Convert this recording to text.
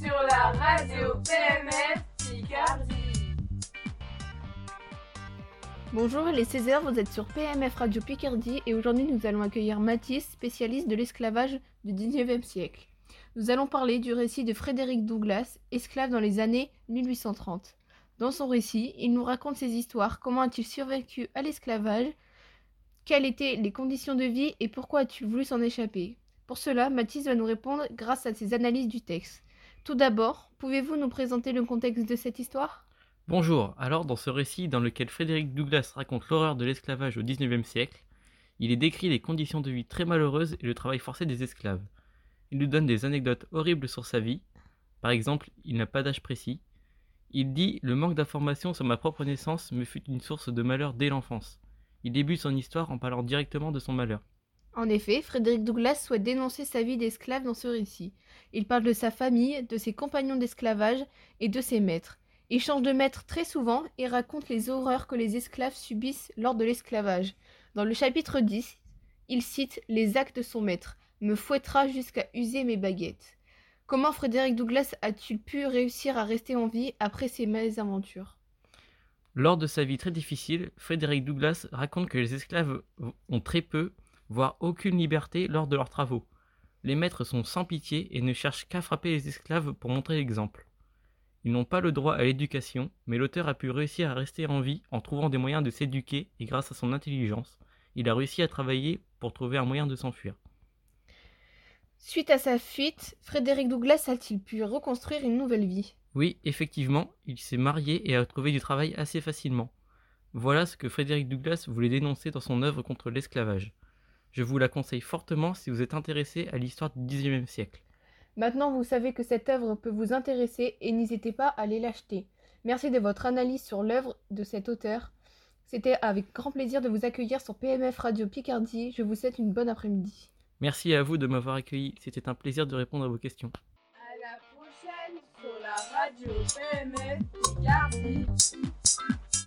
Sur la radio PMF Picardie. Bonjour, il est 16h, vous êtes sur PMF Radio Picardie et aujourd'hui nous allons accueillir Mathis, spécialiste de l'esclavage du 19e siècle. Nous allons parler du récit de Frédéric Douglas, esclave dans les années 1830. Dans son récit, il nous raconte ses histoires, comment a-t-il survécu à l'esclavage, quelles étaient les conditions de vie et pourquoi a-t-il voulu s'en échapper. Pour cela, Mathis va nous répondre grâce à ses analyses du texte. Tout d'abord, pouvez-vous nous présenter le contexte de cette histoire? Bonjour, alors dans ce récit dans lequel Frédéric Douglas raconte l'horreur de l'esclavage au XIXe siècle, il décrit les conditions de vie très malheureuses et le travail forcé des esclaves. Il nous donne des anecdotes horribles sur sa vie, par exemple, il n'a pas d'âge précis. Il dit Le manque d'informations sur ma propre naissance me fut une source de malheur dès l'enfance. Il débute son histoire en parlant directement de son malheur. En effet, Frédéric Douglas souhaite dénoncer sa vie d'esclave dans ce récit. Il parle de sa famille, de ses compagnons d'esclavage et de ses maîtres. Il change de maître très souvent et raconte les horreurs que les esclaves subissent lors de l'esclavage. Dans le chapitre 10, il cite les actes de son maître, me fouettera jusqu'à user mes baguettes. Comment Frédéric Douglas a-t-il pu réussir à rester en vie après ces mésaventures? Lors de sa vie très difficile, Frédéric Douglas raconte que les esclaves ont très peu voire aucune liberté lors de leurs travaux. Les maîtres sont sans pitié et ne cherchent qu'à frapper les esclaves pour montrer l'exemple. Ils n'ont pas le droit à l'éducation, mais l'auteur a pu réussir à rester en vie en trouvant des moyens de s'éduquer et grâce à son intelligence, il a réussi à travailler pour trouver un moyen de s'enfuir. Suite à sa fuite, Frédéric Douglas a-t-il pu reconstruire une nouvelle vie? Oui, effectivement, il s'est marié et a trouvé du travail assez facilement. Voilà ce que Frédéric Douglas voulait dénoncer dans son œuvre contre l'esclavage. Je vous la conseille fortement si vous êtes intéressé à l'histoire du XIXe siècle. Maintenant, vous savez que cette œuvre peut vous intéresser et n'hésitez pas à aller l'acheter. Merci de votre analyse sur l'œuvre de cet auteur. C'était avec grand plaisir de vous accueillir sur PMF Radio Picardie. Je vous souhaite une bonne après-midi. Merci à vous de m'avoir accueilli. C'était un plaisir de répondre à vos questions. À la prochaine sur la radio PMF Picardie.